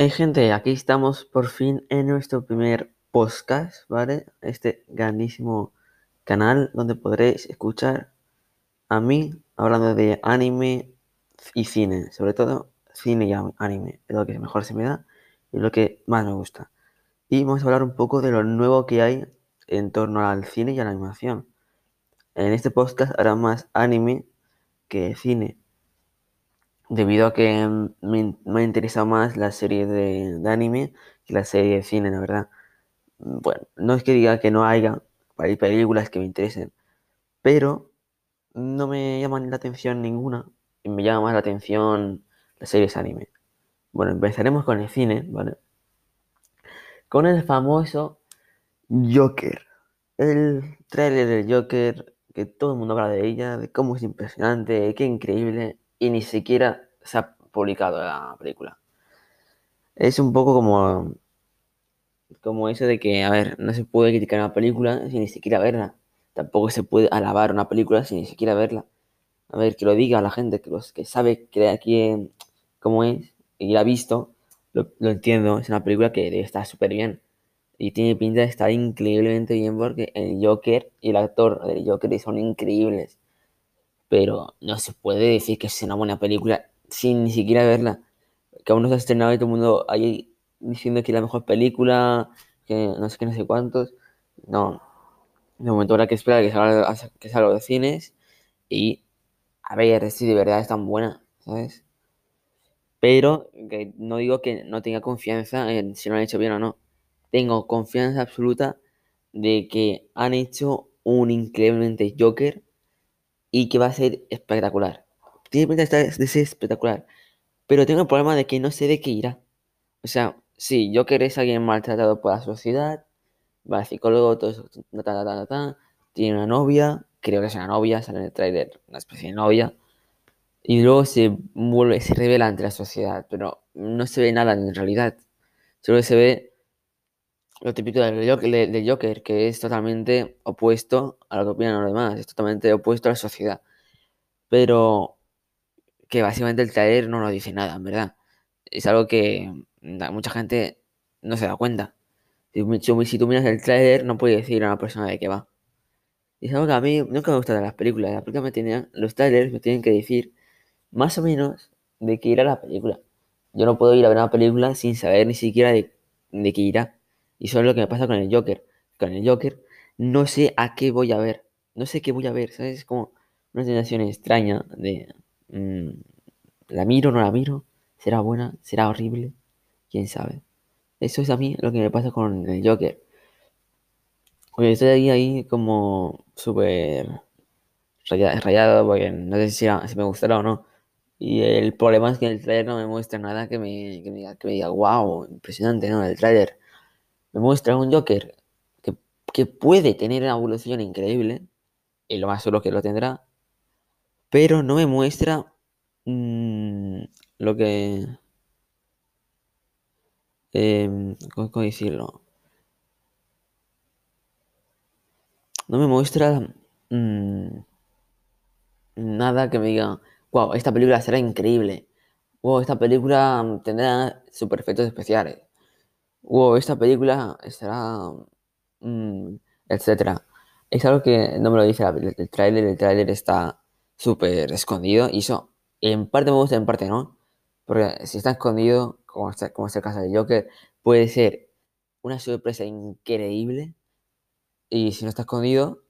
Hey gente, aquí estamos por fin en nuestro primer podcast, ¿vale? Este grandísimo canal donde podréis escuchar a mí hablando de anime y cine, sobre todo cine y anime, es lo que mejor se me da y lo que más me gusta. Y vamos a hablar un poco de lo nuevo que hay en torno al cine y a la animación. En este podcast hará más anime que cine, debido a que me, me interesa más la serie de, anime que la serie de cine, la verdad. Bueno, no es que diga que no haya películas que me interesen, pero no me llaman la atención ninguna y me llama más la atención las series anime. Bueno, empezaremos con el cine, ¿vale? Con el famoso Joker. El trailer del Joker, que todo el mundo habla de ella, de cómo es impresionante, qué increíble y ni siquiera se ha publicado la película. Es un poco como, como eso de que, a ver, no se puede criticar una película sin ni siquiera verla. Tampoco se puede alabar una película sin ni siquiera verla. A ver, que lo diga la gente, que, los, que sabe que aquí cómo es y la ha visto, lo, entiendo. Es una película que está súper bien. Y tiene pinta de estar increíblemente bien porque el Joker y el actor del Joker son increíbles pero no se puede decir que es una buena película sin ni siquiera verla. Que aún no se ha estrenado y todo el mundo ahí diciendo que es la mejor película, que no sé qué, no sé cuántos. No, de momento habrá que esperar que salga, que salga de cines y a ver si de verdad es tan buena, ¿sabes? Pero que no digo que no tenga confianza en si lo han hecho bien o no. Tengo confianza absoluta de que han hecho un increíblemente Joker y que va a ser espectacular. Tiene pinta de ser espectacular. Pero tengo el problema de que no sé de qué irá. O sea, sí, yo es alguien maltratado por la sociedad, va al psicólogo, todo eso, tiene una novia, creo que es una novia, sale en el trailer una especie de novia, y luego se vuelve, se revela ante la sociedad, pero no se ve nada en realidad. Solo se ve lo típico del Joker, que es totalmente opuesto a lo que opinan los demás, es totalmente opuesto a la sociedad. Pero que básicamente el trailer no nos dice nada, en verdad. Es algo que mucha gente no se da cuenta. Si, tú miras el trailer, no puedes decir a una persona de qué va. Y es algo que a mí nunca me gusta de las películas. Las películas me tienen, los trailers me tienen que decir más o menos de qué irá la película. Yo no puedo ir a ver una película sin saber ni siquiera de, de qué irá. Y eso es lo que me pasa con el Joker. Con el Joker no sé a qué voy a ver. No sé qué voy a ver, ¿sabes? Es como una sensación extraña de... Mm, ¿La miro o no la miro? ¿Será buena? ¿Será horrible? ¿Quién sabe? Eso es a mí lo que me pasa con el Joker. Porque estoy ahí, ahí como súper rayado, porque no sé si, si, me gustará o no. Y el problema es que el trailer no me muestra nada que me, que me, diga, que me diga, wow, impresionante, ¿no? El trailer me muestra un Joker que, que puede tener una evolución increíble, y lo más solo que lo tendrá, pero no me muestra mmm, lo que... Eh, ¿cómo, decirlo? No me muestra mmm, nada que me diga, wow, esta película será increíble. Wow, esta película tendrá super efectos especiales wow, esta película estará, mm, etcétera. Es algo que no me lo dice el, tráiler, el tráiler está súper escondido y eso en parte me gusta, en parte no. Porque si está escondido, como, está, como es el caso de Joker, puede ser una sorpresa increíble. Y si no está escondido,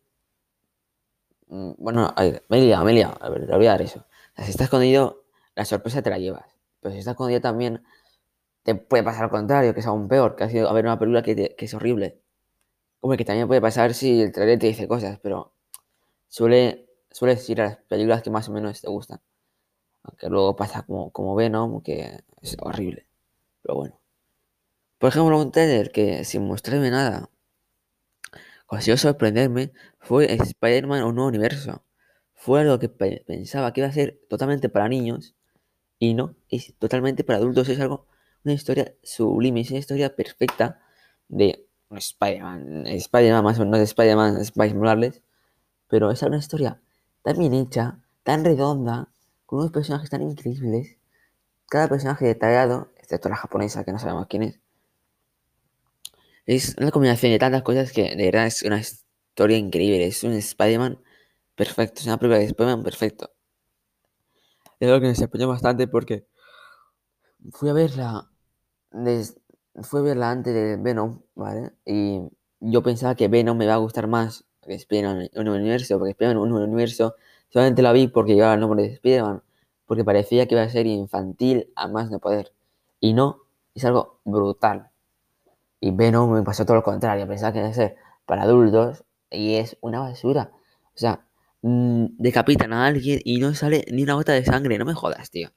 mm, bueno, a ver, me he me he a ver, le voy a dar eso. si está escondido, la sorpresa te la llevas. Pero si está escondido también, puede pasar al contrario, que es aún peor, que ha sido a ver una película que, es horrible. Hombre, que también puede pasar si el trailer te dice cosas, pero suele, suele decir a las películas que más o menos te gustan. Aunque luego pasa como, como Venom, que es horrible. Pero bueno. Por ejemplo, un trailer que sin mostrarme nada consiguió sorprenderme fue Spider-Man un nuevo universo. Fue algo que pensaba que iba a ser totalmente para niños y no, es totalmente para adultos. Es algo una historia sublime, es una historia perfecta de Spider-Man. Spider-Man, más o menos, Spider-Man, Spider Morales, pero es una historia tan bien hecha, tan redonda, con unos personajes tan increíbles. Cada personaje detallado, esta actora japonesa que no sabemos quién es. Es una combinación de tantas cosas que de verdad es una historia increíble. Es un Spider-Man perfecto, es una película de Spider-Man perfecto. Es algo que me sorprendió bastante porque fui a verla, fui a verla antes de Venom, ¿vale? Y yo pensaba que Venom me va a gustar más que Spider-Man un universo, porque Spider-Man un universo solamente la vi porque llevaba el nombre de Spider-Man, porque parecía que iba a ser infantil a más no poder. Y no, es algo brutal. Y Venom me pasó todo lo contrario, pensaba que iba a ser para adultos y es una basura. O sea, mm, decapitan a alguien y no sale ni una gota de sangre, no me jodas, tío.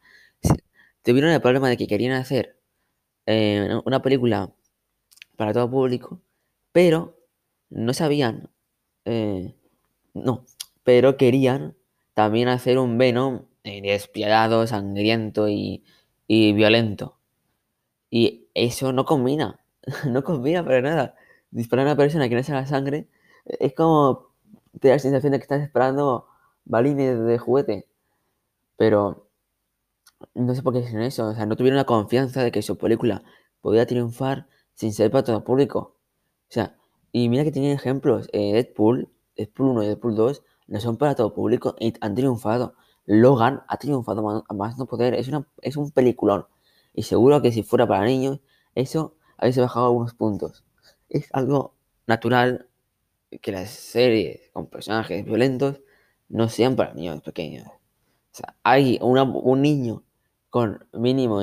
Tuvieron el problema de que querían hacer eh, una película para todo público, pero no sabían, eh, no, pero querían también hacer un Venom eh, despiadado, sangriento y, violento. Y eso no combina, no combina para nada. Disparar a una persona que no se la sangre es como te la sensación de que estás esperando balines de juguete. Pero no sé por qué hicieron eso. O sea, no tuvieron la confianza de que su película podía triunfar sin ser para todo público. O sea, y mira que tienen ejemplos. Eh, Deadpool, Deadpool 1 y Deadpool 2 no son para todo público y han triunfado. Logan ha triunfado más, más no poder. Es, una, es un peliculón. Y seguro que si fuera para niños, eso habría bajado algunos puntos. Es algo natural que las series con personajes violentos no sean para niños pequeños. O sea, hay un niño con, mínimo,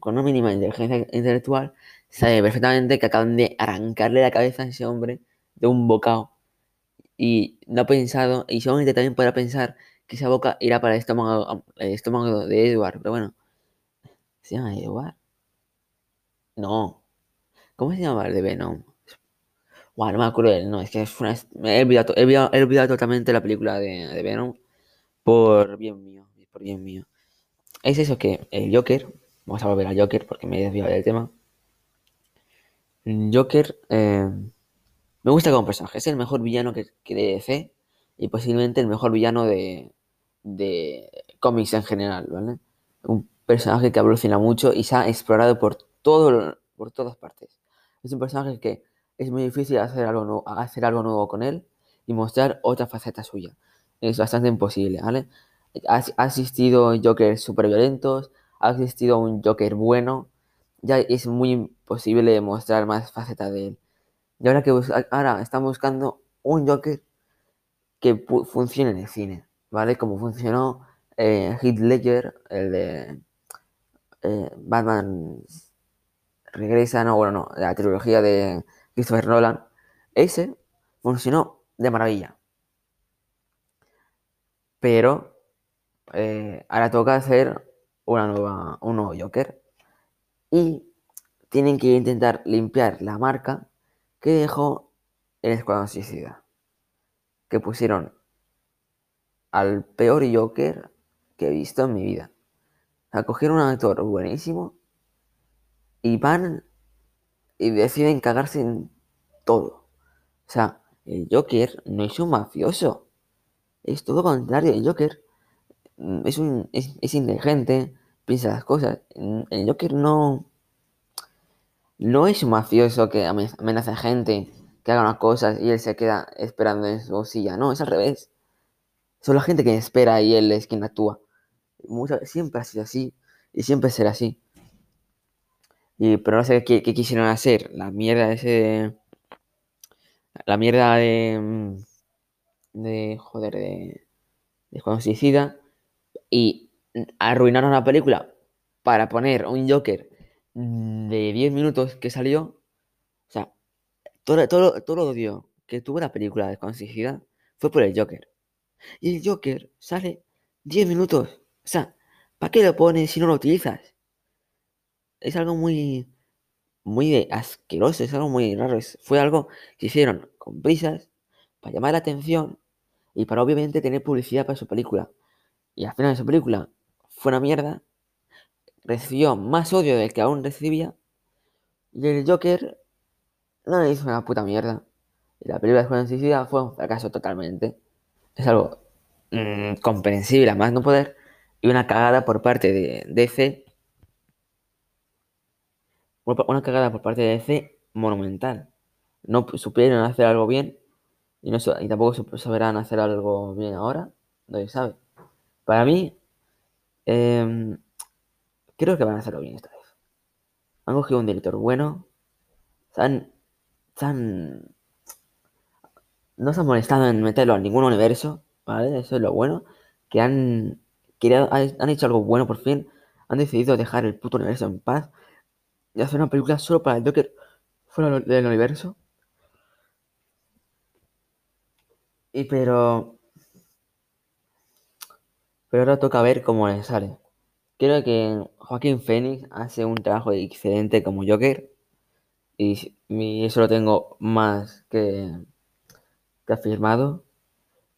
con una mínima inteligencia intelectual sabe perfectamente que acaban de arrancarle la cabeza a ese hombre de un bocado. Y no ha pensado, y solamente también podrá pensar que esa boca irá para el estómago, el estómago de Edward. Pero bueno, ¿se llama Edward? No. ¿Cómo se llama el de Venom? Bueno, no me acuerdo, no, es que es una, he, olvidado, he, olvidado, totalmente la película de, de, Venom por bien mío, por bien mío. Es eso que el Joker, vamos a volver al Joker porque me he desviado del tema. Joker eh, me gusta como personaje, es el mejor villano que, que de DC y posiblemente el mejor villano de, de cómics en general, ¿vale? Un personaje que evoluciona mucho y se ha explorado por, todo, por todas partes. Es un personaje que es muy difícil hacer algo, nuevo, hacer algo nuevo con él y mostrar otra faceta suya. Es bastante imposible, ¿vale? Ha, existido Jokers super violentos, ha existido un Joker bueno, ya es muy imposible mostrar más facetas de él. Y ahora que ahora están buscando un Joker que funcione en el cine, ¿vale? Como funcionó eh, Heath Ledger, el de eh, Batman regresa, no, bueno, no, la trilogía de Christopher Nolan, ese funcionó de maravilla. Pero eh, ahora toca hacer una nueva, un nuevo Joker. Y tienen que intentar limpiar la marca que dejó el Escuadrón Suicida. Que pusieron al peor Joker que he visto en mi vida. Acogieron un actor buenísimo y van y deciden cagarse en todo. O sea, el Joker no es un mafioso. Es todo contrario. El Joker es, un, es, inteligente, piensa las cosas. El Joker no. No es un mafioso que amenaza a gente, que haga unas cosas y él se queda esperando en su silla. No, es al revés. Son la gente que espera y él es quien actúa. siempre ha sido así y siempre será así. Y, pero no sé qué, quisieron hacer. La mierda ese. La mierda de. Mm, de. Joder, de. De Suicida. Y arruinaron la película para poner un Joker de 10 minutos que salió. O sea, todo, todo, todo lo odio que tuvo la película de Juan Suicida fue por el Joker. Y el Joker sale 10 minutos. O sea, ¿para qué lo pones si no lo utilizas? es algo muy, muy asqueroso, es algo muy raro. fue algo que hicieron con prisas para llamar la atención y para obviamente tener publicidad para su película. Y al final de su película fue una mierda. Recibió más odio del que aún recibía. Y el Joker no le hizo una puta mierda. Y la película de Juan Suicida fue un fracaso totalmente. Es algo mm, comprensible a más no poder. Y una cagada por parte de DC una cagada por parte de DC monumental. No supieron hacer algo bien y, no, y tampoco saberán hacer algo bien ahora, nadie sabe. Para mí, em, creo que van a hacerlo bien esta vez. Han cogido un director bueno, se han, no se han molestado en meterlo en ningún universo, ¿vale? Eso es lo bueno, que han, han hecho algo bueno por fin, han decidido dejar el puto universo en paz y hacer una película solo para el Joker fuera del universo. Y pero. Pero ahora toca ver cómo le sale. Creo que Joaquín Phoenix hace un trabajo excelente como Joker. Y, eso lo tengo más que, que afirmado.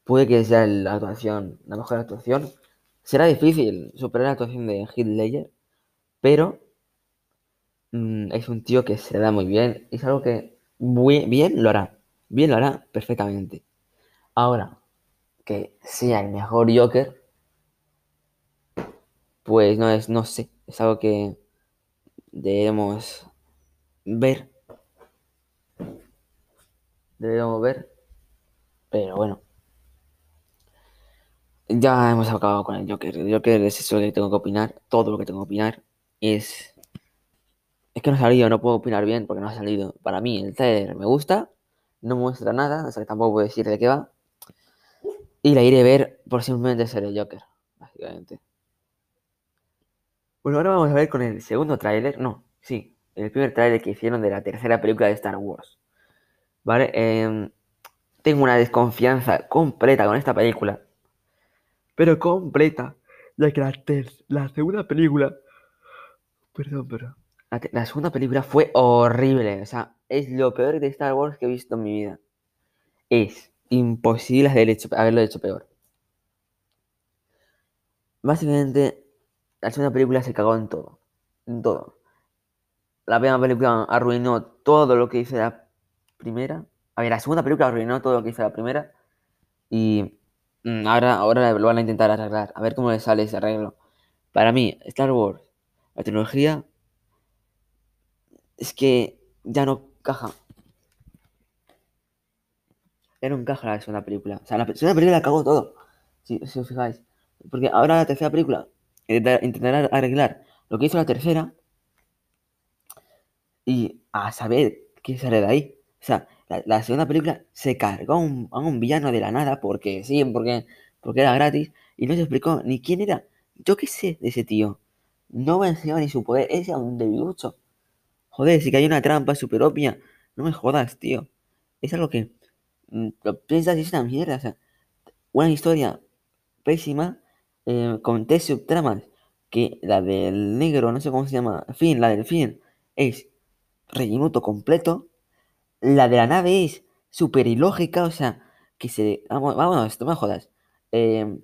Puede que sea la actuación, la mejor actuación. Será difícil superar la actuación de Heath Ledger, pero mm, es un tío que se da muy bien. Es algo que muy bien lo hará. Bien lo hará perfectamente. Ahora, que sea el mejor Joker, pues no es, no sé, es algo que debemos ver. Debemos ver. Pero bueno. Ya hemos acabado con el Joker. El Joker es eso que tengo que opinar. Todo lo que tengo que opinar es. Es que no ha salido, no puedo opinar bien porque no ha salido. Para mí, el trailer me gusta, no muestra nada, o sea que tampoco puedo decir de qué va. Y la iré a ver por simplemente ser el Joker, básicamente. Bueno, ahora vamos a ver con el segundo tráiler. No, sí, el primer tráiler que hicieron de la tercera película de Star Wars. ¿Vale? Em, tengo una desconfianza completa con esta película. Pero completa. Ya que la, segunda película... Perdón, pero... La, la, segunda película fue horrible. O sea, es lo peor de Star Wars que he visto en mi vida. Es imposible haberlo hecho peor. Básicamente, la segunda película se cagó en todo. En todo. La primera película arruinó todo lo que hizo la primera. A ver, la segunda película arruinó todo lo que hizo la primera. Y mm, ahora, ahora lo van a intentar arreglar. A ver cómo le sale ese arreglo. Para mí, Star Wars, la tecnología, es que ya no caja era un encaja la segunda película. O sea, la segunda película cagó todo. Si, os fijáis. Porque ahora la tercera película intentará arreglar lo que hizo la tercera. Y a saber qué sale de ahí. O sea, la, segunda película se cargó a un, villano de la nada porque sí, porque, porque era gratis. Y no se explicó ni quién era. Yo qué sé de ese tío. No enseñado ni su poder. Ese era un debilucho. Joder, si que hay una trampa super obvia. No me jodas, tío. Es algo que Mm, lo piensas y es una mierda. O sea, una historia pésima eh, con tres subtramas. Que la del negro, no sé cómo se llama, fin, la del fin, es rellenuto completo. La de la nave es súper ilógica, o sea, que se. Vamos, vamos, esto me jodas. Em,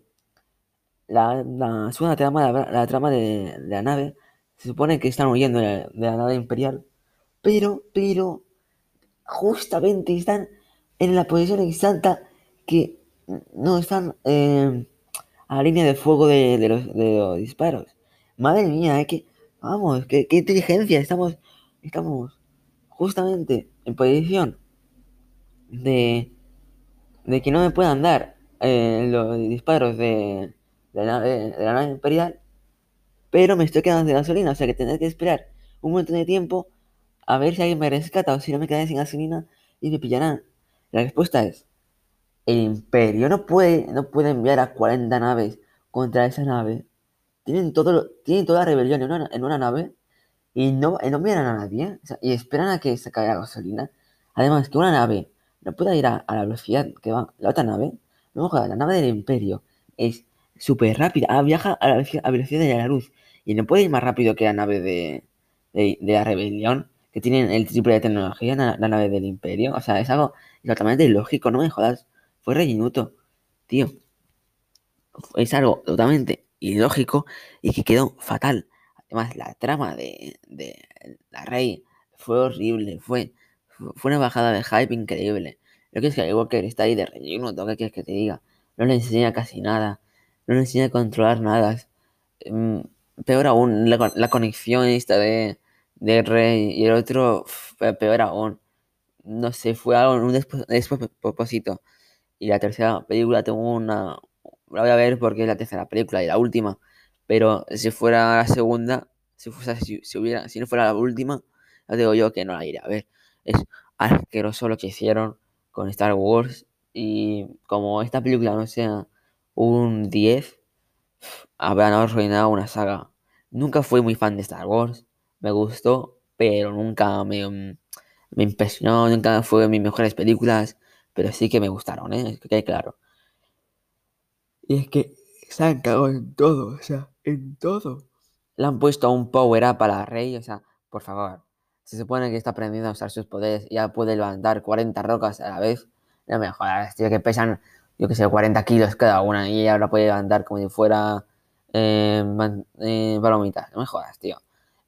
la, la segunda trama, la, trama de, la nave, se supone que están huyendo de la nave imperial. Pero, pero, justamente están en la posición exacta que no están eh, a la línea de fuego de, los, disparos. Madre mía, que, vamos, qué, inteligencia, estamos, estamos justamente en posición de, de que no me puedan dar eh, los disparos de, de, la, nave imperial, pero me estoy quedando sin gasolina, o sea que tendré que esperar un montón de tiempo a ver si alguien me rescata o si no me quedaré sin gasolina y me pillarán. La respuesta es, el imperio no puede, no puede enviar a 40 naves contra esa nave. Tienen, todo, tienen toda la rebelión en una, en una nave y no, no envían a nadie y esperan a que se caiga gasolina. Además, que una nave no pueda ir a, la velocidad que va la otra nave. No, la nave del imperio es súper rápida, ah, viaja a la velocidad, de la luz y no puede ir más rápido que la nave de, de, la rebelión, que tienen el triple de tecnología, la, la nave del imperio. O sea, es algo totalmente ilógico, no me jodas. Fue rellenuto, tío. Es algo totalmente ilógico y que quedó fatal. Además, la trama de, la Rey fue horrible, fue, fue una bajada de hype increíble. Lo que es que Walker está ahí de relleno, ¿qué quieres que te diga? No le enseña casi nada, no le enseña a controlar nada. Mm, peor aún, la, conexión esta de, de Rey y el otro peor aún. No sé, fue algo un despropósito. Y la tercera película tengo una... La voy a ver porque es la tercera película y la última. Pero si fuera la segunda, si, si, hubiera, si no fuera la última, ya digo yo que no la iré a ver. Es asqueroso lo que hicieron con Star Wars. Y como esta película no sea un 10, habrán arruinado una saga. Nunca fui muy fan de Star Wars. Me gustó, pero nunca me, mm, me impresionó. Nunca fue de mis mejores películas. Pero sí que me gustaron, ¿eh? Es que hay claro. Y es que se han cagado en todo, o sea, en todo. Le han puesto un power up a la Rey, o sea, por favor. Se supone que está aprendiendo a usar sus poderes y ya puede levantar 40 rocas a la vez. No me jodas, tío, que pesan, yo que sé, 40 kilos cada una y ahora puede levantar como si fuera eh, eh, palomitas. No me jodas, tío.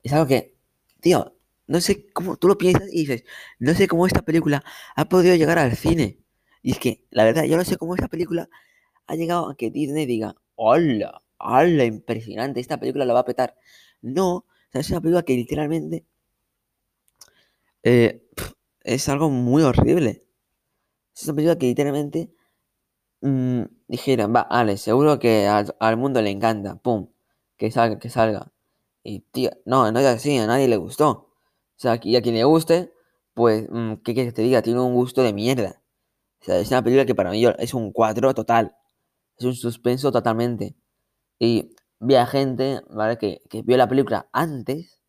Es algo que, tío, no sé cómo tú lo piensas y dices, no sé cómo esta película ha podido llegar al cine. Y es que, la verdad, yo no sé cómo esta película ha llegado a que Disney diga, hola, hola, impresionante, esta película la va a petar. No, o sea, es una película que literalmente eh, es algo muy horrible. Es una película que literalmente mm, dijeron, va, Ale, seguro que al, mundo le encanta, pum, que salga, que salga. Y tío, no, no es así, a nadie le gustó. O sea, y a quien le guste, pues, mm, ¿qué quieres que te diga? Tiene un gusto de mierda. O sea, es una película que para mí es un cuadro total. Es un suspenso totalmente. Y vi a gente, ¿vale? Que, que vio la película antes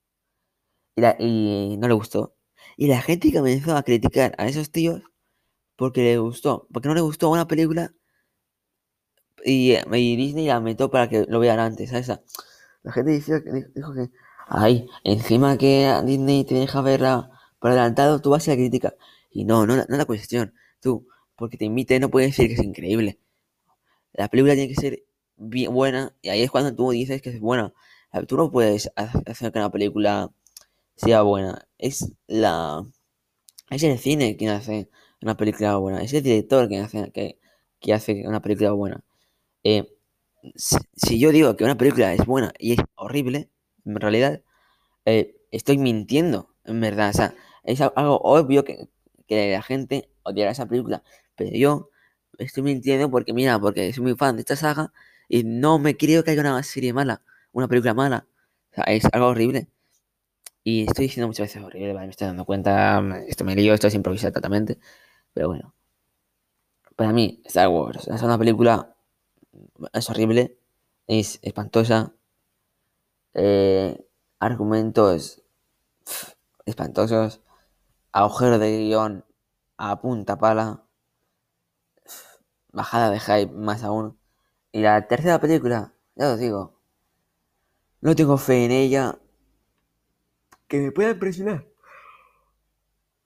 y, y no le gustó. Y la gente comenzó a criticar a esos tíos porque le gustó. Porque no le gustó una película y, Disney la metió para que lo vean antes, ¿sabes? La gente dijo, dijo que, ay, encima que Disney te deja verla por adelantado, tú vas a la crítica. Y no, no, no la cuestión. Tú, porque te invite, no puedes decir que es increíble. La película tiene que ser bien buena y ahí es cuando tú dices que es buena. Tú no puedes hacer que una película sea buena. Es la... Es el cine quien hace una película buena. Es el director quien hace, que, que hace una película buena. Eh, si, yo digo que una película es buena y es horrible, en realidad, eh, estoy mintiendo, en verdad. O sea, es algo obvio que, la gente odiará esa película. Pero yo estoy mintiendo porque, mira, porque soy muy fan de esta saga y no me creo que haya una serie mala, una película mala. O sea, es algo horrible. Y estoy diciendo muchas veces horrible, vale, me estoy dando cuenta, esto me lío, esto es improvisado totalmente. Pero bueno. Para mí, Star Wars es una película, es horrible, es espantosa. Eh, argumentos espantosos, agujero de guion a punta pala bajada de hype más aún. Y la tercera película, ya os digo, no tengo fe en ella que me pueda impresionar.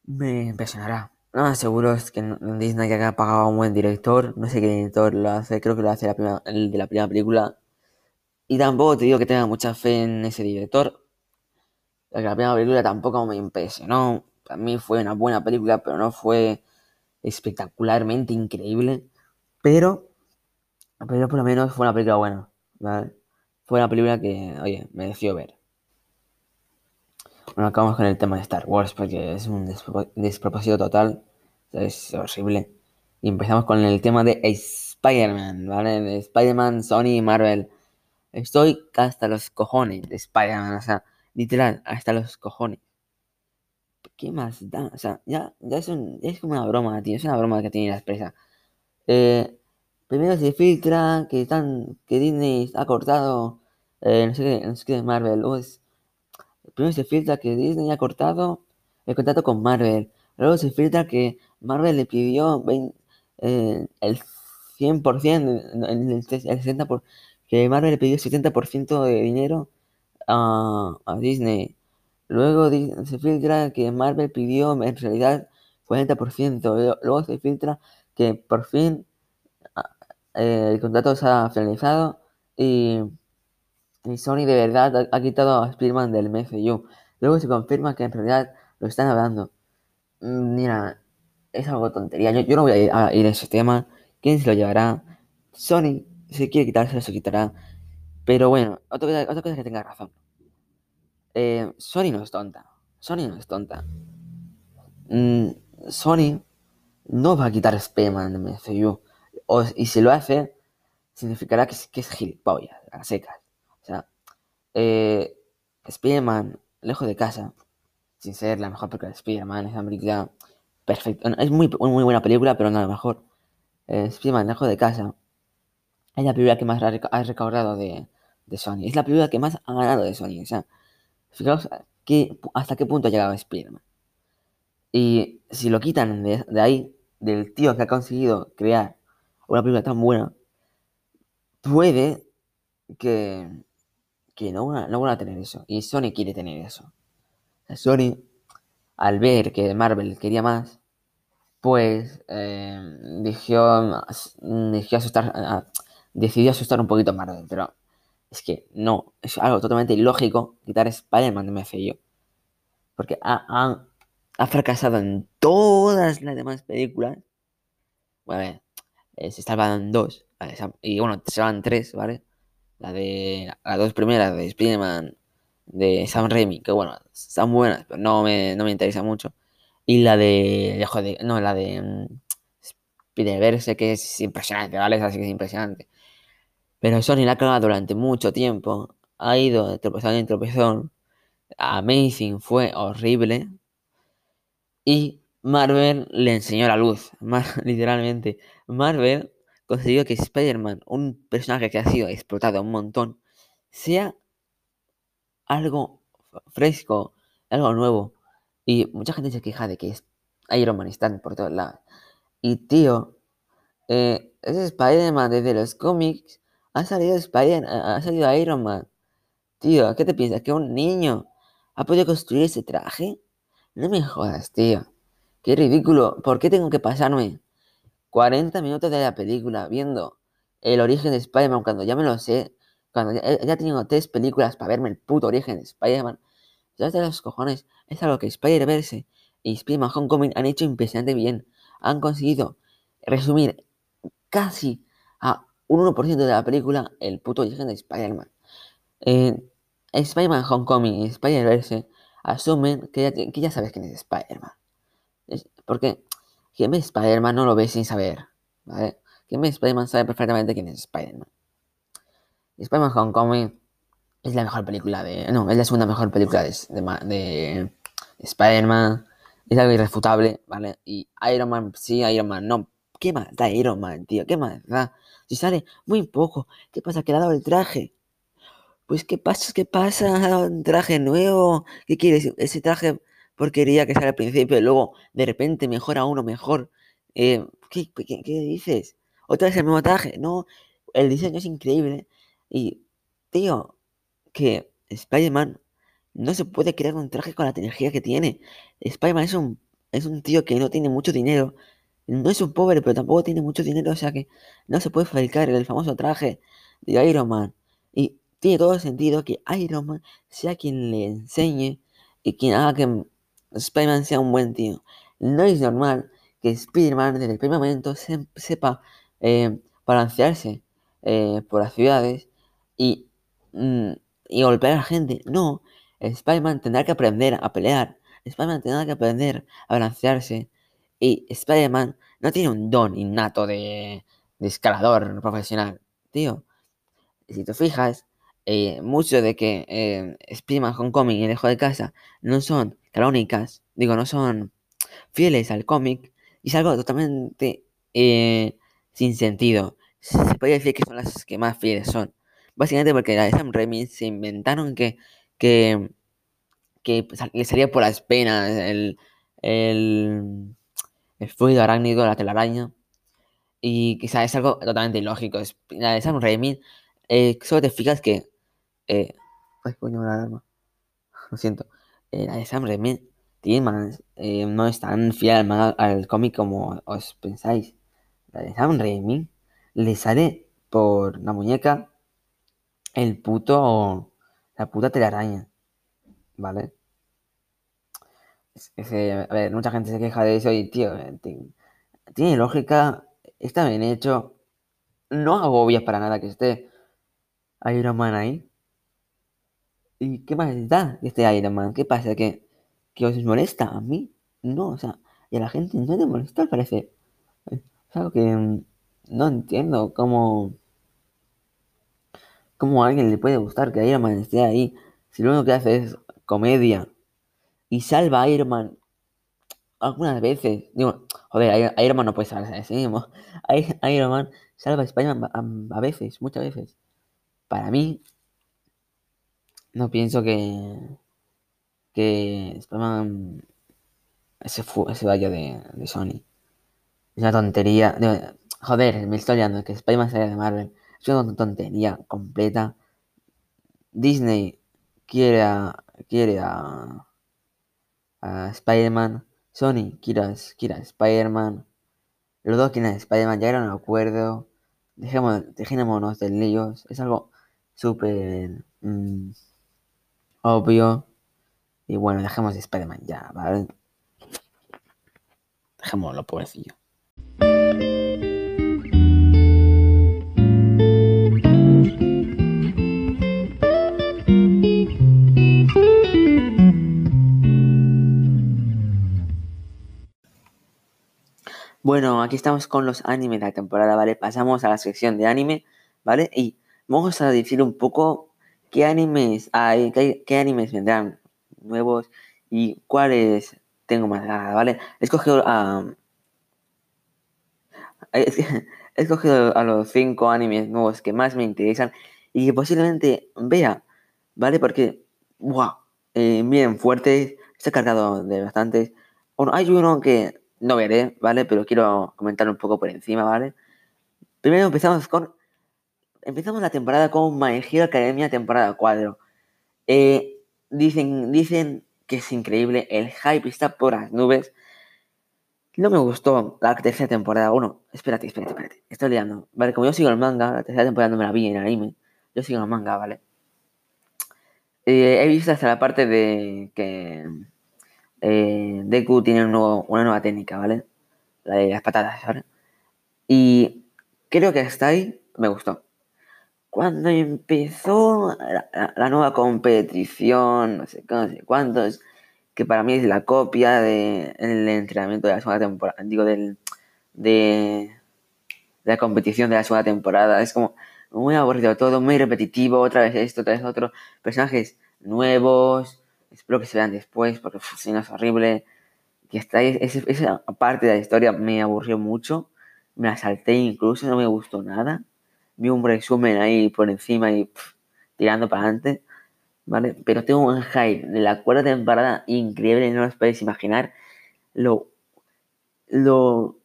Me impresionará. No más seguro es que Disney que pagado a un buen director. No sé qué director lo hace, creo que lo hace el de la primera película. Y tampoco te digo que tenga mucha fe en ese director. La primera película tampoco me impresionó. Para mí fue una buena película, pero no fue espectacularmente increíble. Pero, pero por lo menos fue una película buena, ¿vale? Fue una película que, oye, mereció ver. Bueno, acabamos con el tema de Star Wars porque es un despropósito total. Es horrible. Y empezamos con el tema de Spider-Man, ¿vale? De Spider-Man, Sony y Marvel. Estoy hasta los cojones de Spider-Man, o sea, literal, hasta los cojones. ¿Qué más da? O sea, ya, ya, es, un, es como una broma, tío. Es una broma que tiene la empresa. Eh, primero se filtra que están que Disney ha cortado eh, no sé qué, no sé qué Marvel. primero se filtra que Disney ha cortado el contrato con Marvel. Luego se filtra que Marvel le pidió eh, el 100%, el, el 60%, por, que Marvel le pidió el 70% de dinero a, Disney. Luego se filtra que Marvel pidió en realidad 40%. Luego se filtra que por fin ah, eh, el contrato se ha finalizado y, Sony de verdad ha, quitado a Spider-Man del MCU. Luego se confirma que en realidad lo están hablando. Mm, mira, es algo tontería. Yo, no voy a ir, a ir, a ese tema. ¿Quién se lo llevará? Sony, si quiere quitarse, se quitará. Pero bueno, otra cosa, que tenga razón. Eh, Sony no es tonta. Sony no es tonta. Mm, Sony no va a quitar Spider-Man de MCU. Y si lo hace, significará que, que es gilipollas, a secas. O sea, eh, Spider-Man, lejos de casa, sin ser la mejor película de Spider-Man, es una película perfecta. Es muy, muy buena película, pero no la mejor. Eh, lejos de casa, es la película que más ha reca- ha recaudado de, Sony. Es la película que más ha ganado de Sony. O sea, fijaos qué- hasta qué punto ha llegado Spider-Man. Y si lo quitan de, ahí, del tío que ha conseguido crear una película tan buena, puede que, que no, van a, no van a tener eso. Y Sony quiere tener eso. Sony, al ver que Marvel quería más, pues eh, decidió, decidió asustar, decidió asustar un poquito a Marvel. Pero es que no, es algo totalmente ilógico quitar Spider-Man de MCU. Porque ha, ha- ha fracasado en todas las demás películas. Bueno, eh, se salvan dos. Y bueno, se salvan tres, ¿vale? La de las dos primeras de Spider-Man de Sam Raimi, que bueno, están buenas, pero no me, no me interesa mucho. Y la de, no, la de mm, Spider-Verse, que es impresionante, ¿vale? Esa sí que es impresionante. Pero Sony la ha cagado durante mucho tiempo. Ha ido de en tropezón. Amazing fue horrible. Y Marvel le enseñó la luz, literalmente. Marvel consiguió que Spider-Man, un personaje que ha sido explotado un montón, sea algo fresco, algo nuevo. Y mucha gente se queja de que es Iron Man están por todos lados. Y tío, eh, ese Spider-Man desde los cómics ha salido Spider ha salido Iron Man. Tío, ¿qué te piensas? ¿Que un niño ha podido construir ese traje? No me jodas, tío. Qué ridículo. ¿Por qué tengo que pasarme 40 minutos de la película viendo el origen de Spider-Man cuando ya me lo sé? Cuando ya, ya he tenido tres películas para verme el puto origen de Spider-Man. Ya de los cojones. Es algo que Spider-Verse y Spider-Man Homecoming han hecho impresionante bien. Han conseguido resumir casi un 1% de la película el puto origen de Spider-Man. Eh, Spider-Man Homecoming y Spider-Verse asumen que ya, que ya sabes quién es Spider-Man. Porque quien ve Spider-Man no lo ve sin saber, ¿vale? Quien ve Spider-Man sabe perfectamente quién es Spider-Man. Spider-Man Homecoming es la mejor película de... No, es la segunda mejor película de, de, de Spider-Man. Es algo irrefutable, ¿vale? Y Iron Man, sí, Iron Man, no. ¿Qué más da Iron Man, tío? ¿Qué más da? Si sale muy poco, ¿qué pasa? Que le ha dado el traje. Pues, ¿qué pasa? ¿Qué pasa? Ha dado un traje nuevo. ¿Qué quieres? Ese traje porquería que sale al principio y luego de repente mejora uno mejor. Eh, ¿qué, qué- dices? ¿Otra vez el mismo traje? No, el diseño es increíble. Y, tío, que Spider-Man no se puede crear un traje con la tecnología que tiene. Spider-Man es un, es un tío que no tiene mucho dinero. No es un pobre, pero tampoco tiene mucho dinero, o sea que no se puede fabricar el famoso traje de Iron Man. Y tiene todo sentido que Iron Man sea quien le enseñe y quien haga que Spider-Man sea un buen tío. No es normal que Spider-Man desde el primer momento se- sepa eh, balancearse eh, por las ciudades y, mm, y golpear a la gente. No, Spider-Man tendrá que aprender a pelear. Spider-Man tendrá que aprender a balancearse. Y Spider-Man no tiene un don innato de, escalador profesional. Tío, si te fijas, eh, mucho de que eh, Spider-Man Homecoming y El Hijo de Casa no son canónicas, digo, no son fieles al cómic, y es algo totalmente eh, sin sentido. Se podría decir que son las que más fieles son. Básicamente porque la Sam Raimi se inventaron que, que, que salía por las penas el, el fluido arácnido, la telaraña. Y quizá es algo totalmente ilógico. Es, de Sam Raimi, eh, solo te fijas que... Eh, ay, coño, la alarma. Lo siento. Eh, la de Sam Raimi eh, no es tan fiel al, al cómic como os pensáis. La de Sam Raimi le sale por la muñeca el puto... La puta telaraña. ¿Vale? Que, mucha gente se queja de eso y, tío, eh, ti- tiene lógica, está bien hecho, no agobias para nada que esté Iron Man ahí. ¿Y qué más da de este Iron Man? ¿Qué pasa? ¿Que, que os molesta? ¿A mí? No, o sea, y a la gente no le molesta, parece. Es algo que mm, no entiendo cómo, cómo a alguien le puede gustar que Iron Man esté ahí si lo único que hace es comedia y salva a Iron Man algunas veces. Digo, joder, Iron Man no puede salvarse a mismo. Iron Man salva a Spider-Man a, veces, muchas veces. Para mí, no pienso que, que Spider-Man se, se vaya de, Sony. Es una tontería. De, joder, me estoy liando que Spider-Man salga de Marvel. Es una tontería completa. Disney quiere a, quiere a, a Spider-Man. Sony quiere a, quiere a Spider-Man. Los dos quieren a Spider-Man. Llegaron a un acuerdo. Dejémonos de líos. Es algo súper... Mmm, obvio. Y bueno, dejemos de Spider-Man ya, ¿vale? Dejémoslo, pobrecillo. Bueno, aquí estamos con los animes de la temporada, ¿vale? Pasamos a la sección de anime, ¿vale? Y vamos a decir un poco qué animes hay, qué, animes vendrán nuevos y cuáles tengo más ganas, ¿vale? He escogido a... he escogido a los cinco animes nuevos que más me interesan y que posiblemente vea, ¿vale? Porque, wow, eh, bien fuertes, está cargado de bastantes. Hay uno que no veré, ¿vale? Pero quiero comentar un poco por encima, ¿vale? Primero empezamos con empezamos la temporada con My Academia temporada 4. Eh, dicen, dicen que es increíble, el hype está por las nubes. No me gustó la tercera temporada. Bueno, espérate, espérate, espérate. Estoy liando. Vale, como yo sigo el manga, la tercera temporada no me la vi en el anime. Yo sigo el manga, ¿vale? Eh, he visto hasta la parte de que eh, Deku tiene una nueva técnica, ¿vale? La de las patadas, ¿vale? Y creo que hasta ahí me gustó cuando empezó la, nueva competición, no sé, no sé cuántos, que para mí es la copia del entrenamiento de la segunda temporada, digo, del, de, la competición de la segunda temporada. Es como muy aburrido todo, muy repetitivo, otra vez esto, otra vez otro. Personajes nuevos, espero que se vean después, porque si no es horrible. Que está, esa parte de la historia me aburrió mucho, me la salté incluso, no me gustó nada vi un resumen ahí por encima y tirando para adelante, ¿vale? Pero tengo un hype de la cuarta temporada increíble, no os podéis imaginar lo, lo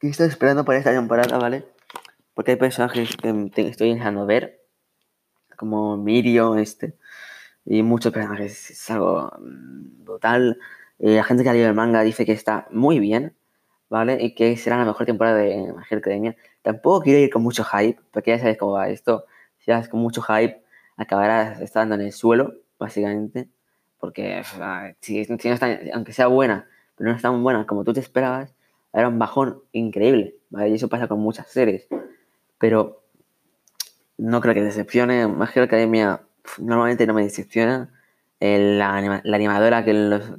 que estoy esperando para esta temporada, ¿vale? Porque hay personajes que estoy dejando ver, como Mirio, este, y muchos personajes, es algo mm, brutal. Eh, la gente que ha leído el manga dice que está muy bien, ¿vale? Y que será la mejor temporada de Magia Academia. Tampoco quiero ir con mucho hype, porque ya sabes cómo va esto. Si vas con mucho hype, acabarás estando en el suelo, básicamente. Porque si, no está, aunque sea buena, pero no es tan buena como tú te esperabas, era un bajón increíble, ¿vale? Y eso pasa con muchas series. Pero no creo que decepcione. Magia Academia normalmente no me decepciona. la, la, animadora que los,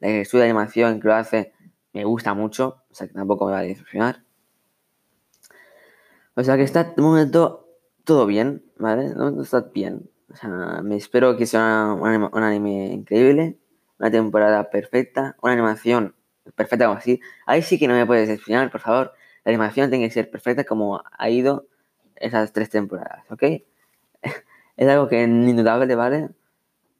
la que estudia animación que lo hace me gusta mucho, o sea que tampoco me va a decepcionar. O sea que está de momento todo bien, ¿vale? No está bien. O sea, me espero que sea un anime, increíble, una temporada perfecta, una animación perfecta como así. Ahí sí que no me puedes decepcionar, por favor. La animación tiene que ser perfecta como ha ido esas tres temporadas, ¿ok? es algo que es indudable, ¿vale?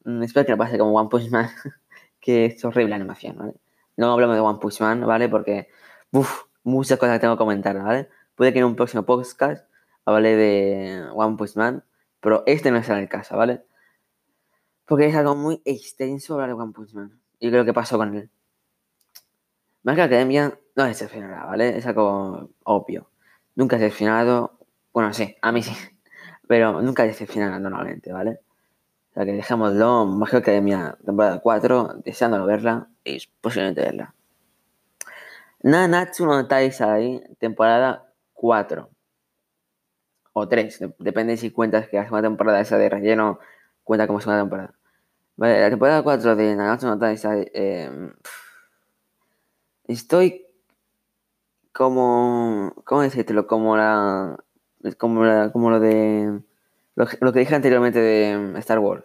Mm, espero que no pase como One Punch Man, que es horrible la animación, ¿vale? No hablamos de One Punch Man, ¿vale? Porque, uff, muchas cosas que tengo que comentar, ¿vale? Puede que en un próximo podcast hable de One Punch Man, pero este no será el caso, ¿vale? Porque es algo muy extenso hablar de One Punch Man. Y creo que pasó con él. Más que Academia no decepcionará, ¿vale? Es algo obvio. Nunca decepcionado. Bueno, sí, a mí sí. Pero nunca decepcionará normalmente, ¿vale? O sea que dejémoslo. Que Academia temporada 4, deseándolo verla y posiblemente verla. Nanatsu no Taisai, temporada 4 o 3, depende si cuentas que la segunda temporada esa de relleno cuenta como segunda temporada. Vale, la temporada 4 de Nanatsu no Taizai, eh, estoy como, ¿cómo decírtelo? Como la, como la, como lo de, lo, lo que dije anteriormente de Star Wars.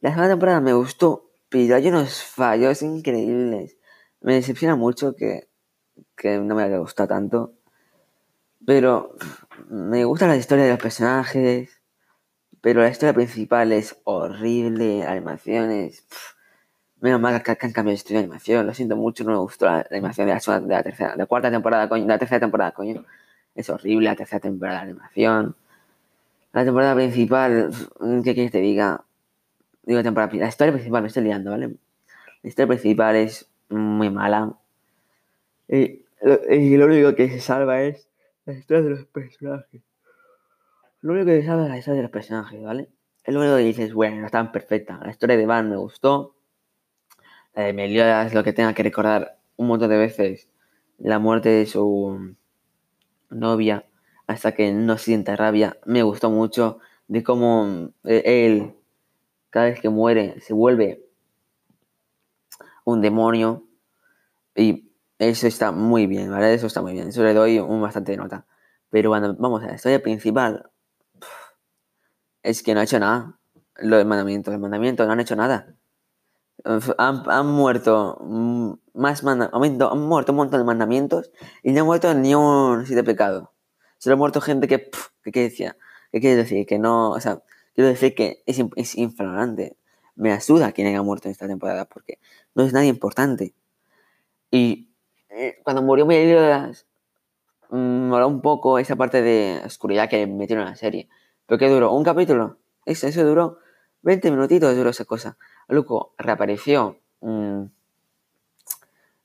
La segunda temporada me gustó, pero hay unos fallos increíbles. Me decepciona mucho que, que no me haya gustado tanto. Pero me gustan las historias de los personajes. Pero la historia principal es horrible. Animaciones. Menos mal que han cambiado de estudio de animación. Lo siento mucho, no me gustó la, la animación de la, segunda- de la tercera, de la cuarta temporada, coño. De la tercera temporada, coño. Es horrible la tercera temporada de animación. La temporada principal, ¿qué quieres que te diga? Digo, temporada, la historia principal, me estoy liando, ¿vale? La historia principal es muy mala. Y lo, lo único que se salva es la historia de los personajes. Lo único que se salva es la historia de los personajes, ¿vale? Es lo único que dices, bueno, no están perfecta. La historia de Van me gustó. La de Meliodas, lo que tenga que recordar un montón de veces. La muerte de su novia hasta que no sienta rabia. Me gustó mucho de cómo eh, él, cada vez que muere, se vuelve un demonio. Y eso está muy bien, ¿vale? Eso está muy bien. Eso le doy un bastante nota. Pero cuando vamos a la historia principal, es que no ha hecho nada. Lo del mandamiento, el mandamiento no han hecho nada. Han, han muerto mm, más manda- han, muerto- un montón de mandamientos y no han muerto ni un siete pecado. Solo ha muerto gente que, pff, que, que decía, ¿qué quiere decir? Que no, o sea, quiero decir que es, es inflamante. Me asuda quien haya muerto en esta temporada porque no es nadie importante. Y eh, cuando murió Meliodas, mm, moló un poco esa parte de oscuridad que metieron en la serie. ¿Pero qué duró? ¿Un capítulo? Eso, eso duró 20 minutitos, duró esa cosa. Luego reapareció mm,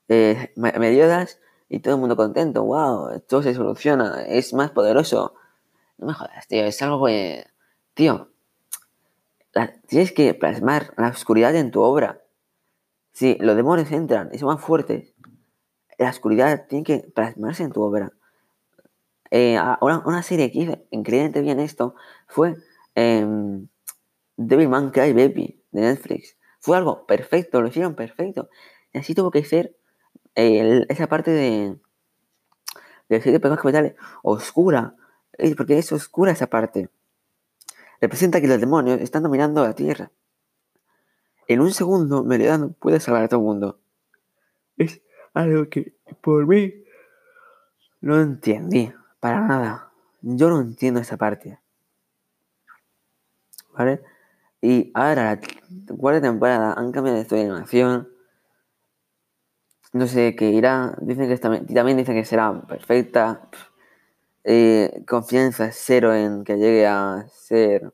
eh, Meliodas y todo el mundo contento. ¡Wow! Todo se soluciona. Es más poderoso. No me jodas, tío. Es algo que... Tío, tienes que plasmar la oscuridad en tu obra. Si los demonios entran y son más fuertes, la oscuridad tiene que plasmarse en tu obra. Eh, una, serie que hizo increíblemente bien esto fue em, Devilman Crybaby de Netflix. Fue algo perfecto, lo hicieron perfecto. Así tuvo que ser esa parte de, de siete pecados capitales oscura. Porque es oscura esa parte. Representa que los demonios están dominando la tierra. En un segundo, Meridiano puede salvar a todo el mundo. Es algo que por mí no entendí para nada. Yo no entiendo esa parte. ¿Vale? Y ahora, la cuarta temporada, han cambiado de animación. No sé qué irá. Dicen que está- también dicen que será perfecta. Eh, confianza cero en que llegue a ser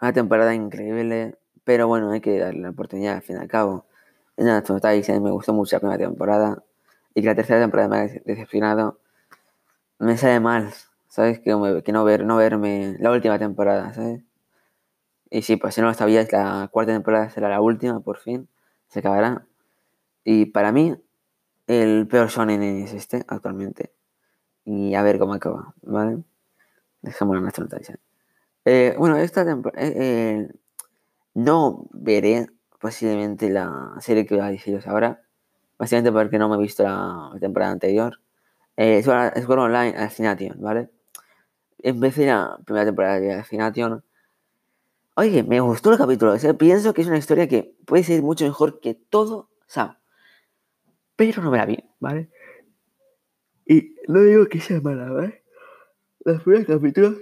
una temporada increíble. Pero bueno, hay que darle la oportunidad al fin y al cabo. Y nada, diciendo, me gustó mucho la primera temporada. Y que la tercera temporada me ha decepcionado. Me sale mal, ¿sabes? Que, que no, ver, no verme la última temporada, ¿sabes? Y sí, pues si no lo sabíais, la cuarta temporada será la última, por fin. Se acabará. Y para mí, el peor shonen es este, actualmente. Y a ver cómo acaba, ¿vale? Dejémoslo en nuestra noticia. Eh, bueno, esta temporada... no veré posiblemente la serie que voy a deciros ahora. Básicamente porque no me he visto la temporada anterior. Eh, Sword Online Ascension, ¿vale? Empecé la primera temporada de Ascension. Oye, me gustó el capítulo. O sea, pienso que es una historia que puede ser mucho mejor que todo Sao. Pero no me la vi, ¿vale? Y no digo que sea mala, ¿vale? Los primeros capítulos.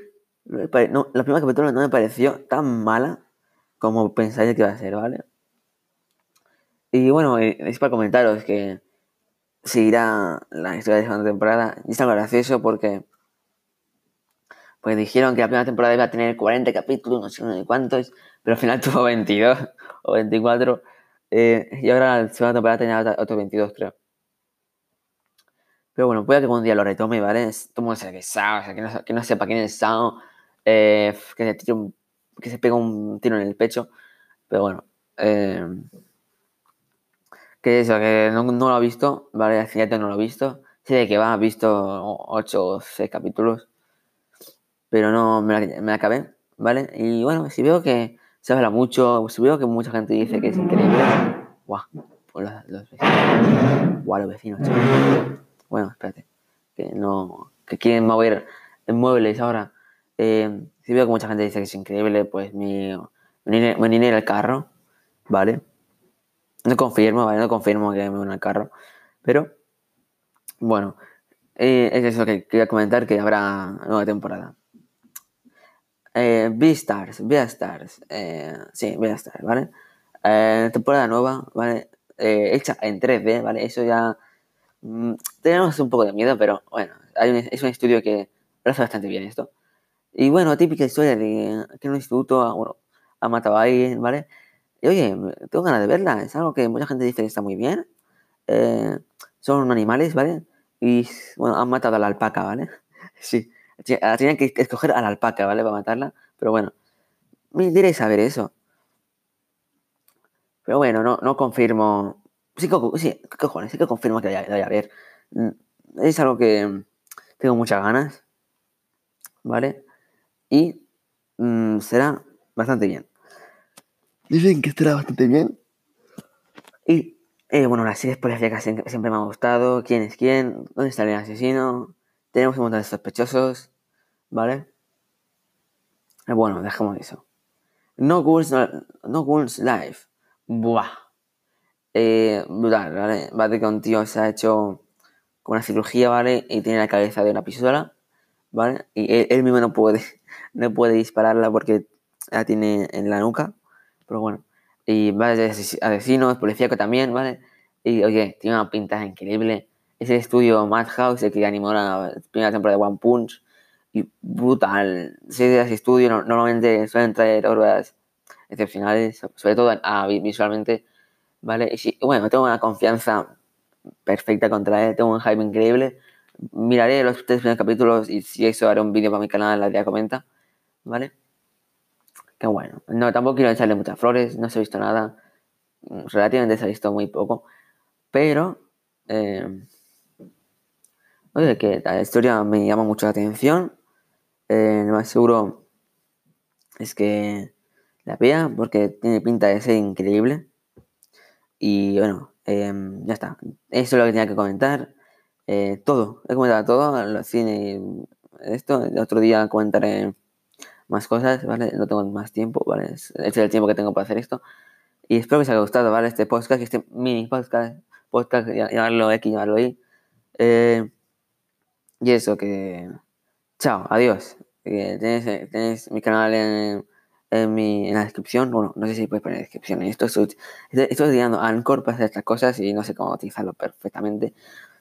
No, me pare- no, la primera capítulo no me pareció tan mala como pensáis que iba a ser, ¿vale? Y bueno, eh, es para comentaros que seguirá la historia de segunda temporada. Y es algo gracioso porque pues dijeron que la primera temporada iba a tener 40 capítulos, no sé no cuántos, pero al final tuvo 22 o 24. eh, y ahora la segunda temporada tenía otros 22, creo. Pero bueno, puede que algún día lo retome, ¿vale? Es- Todo el mundo sabe que Sao, o sea, que no, que no sepa quién es Sao, eh, que, se un- que se pega un tiro en el pecho. Pero bueno, eh, que eso, que no, no lo he visto, ¿vale? Al final no lo he visto. Sé de que va, he visto 8 o 6 capítulos, pero no me la, me la acabé, ¿vale? Y bueno, si veo que se habla mucho, veo que mucha gente dice que es increíble. Guau, los, vecinos. Guau, los vecinos. Bueno, espérate. Que no. Que quieren mover muebles ahora. Eh, si veo que mucha gente dice que es increíble, pues mi, me vine el carro, ¿vale? No confirmo, ¿vale? No confirmo que me vine el carro. Pero, bueno, eh, es eso que quería comentar, que habrá nueva temporada. Eh, Beastars, Beastars, eh, sí, Beastars, ¿vale? Eh, temporada nueva, ¿vale? Eh, hecha en 3D, ¿vale? Eso ya... Mmm, tenemos un poco de miedo, pero bueno, hay un, es un estudio que lo hace bastante bien esto. Y bueno, típica historia de que en un instituto, bueno, ha matado a alguien, ¿vale? Y oye, tengo ganas de verla, es algo que mucha gente dice que está muy bien. Eh, son animales, ¿vale? Y bueno, han matado a la alpaca, ¿vale? Sí, tenían que escoger a la alpaca, ¿vale? Para matarla, pero bueno, me diréis a ver eso. Pero bueno, no, no confirmo. Sí, sí, ¿qué cojones? Sí que confirmo que a ver. Mm, es algo que tengo muchas ganas, ¿vale? Y mmm, será bastante bien. Dicen que estará bastante bien. Y eh, bueno, las series policíacas siempre, siempre me han gustado. ¿Quién es quién? ¿Dónde está el asesino? Tenemos un montón de sospechosos. ¿Vale? Eh, bueno, dejamos eso. No Ghouls, no Ghouls Life. Buah. Eh, brutal, ¿vale? Vale que un tío se ha hecho con una cirugía, ¿vale? Y tiene la cabeza de una pistola, ¿vale? Y él, mismo no puede, no puede dispararla porque la tiene en la nuca. Pero bueno. Y va de asesinos, policíaco también, ¿vale? Y oye, tiene una pinta increíble. Es el estudio Madhouse, el que animó la primera temporada de One Punch. Y brutal. De ese estudio normalmente suelen traer obras excepcionales, sobre todo visualmente, ¿vale? Y bueno, tengo una confianza perfecta contra él, tengo un hype increíble. Miraré los tres primeros capítulos y si eso haré un vídeo para mi canal, la día comenta, ¿vale? que bueno. No, tampoco quiero echarle muchas flores, no se ha visto nada. Relativamente se ha visto muy poco. Pero, eh, oye, que la historia me llama mucho la atención. Eh, lo más seguro es que la vea porque tiene pinta de ser increíble. Y bueno, eh, ya está. Eso es lo que tenía que comentar. Eh, todo, he comentado todo, el cine, esto. El otro día comentaré más cosas, ¿vale? No tengo más tiempo, ¿vale? Este es el tiempo que tengo para hacer esto. Y espero que os haya gustado, ¿vale? Este podcast, este mini podcast, podcast, llamarlo X, llamarlo Y. Eh, y eso, que... Chao, adiós. Eh, tenéis, tenéis, mi canal en, en, mi, en la descripción. Bueno, no sé si podéis poner descripción. Esto estoy, estoy utilizando Anchor para hacer estas cosas y no sé cómo utilizarlo perfectamente.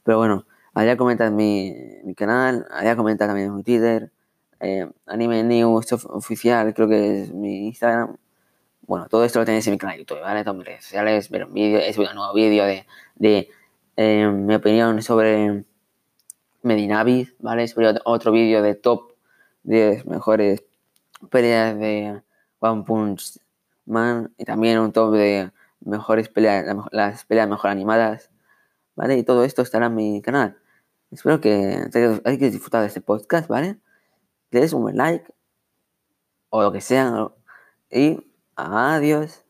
Pero bueno, allá comentar mi, mi canal, allá comentar también mi Twitter eh, Anime News oficial, creo que es mi Instagram. Bueno, todo esto lo tenéis en mi canal de YouTube, ¿vale? Todas mis redes sociales, ver un vídeo, es un nuevo vídeo de, de eh, mi opinión sobre Medinavis, ¿vale? Sobre otro vídeo de top 10 mejores peleas de One Punch Man y también un top de mejores peleas, las peleas mejor animadas, ¿vale? Y todo esto estará en mi canal. Espero que hayáis disfrutado de este podcast, ¿vale? le des un buen like o lo que sea. Y adiós.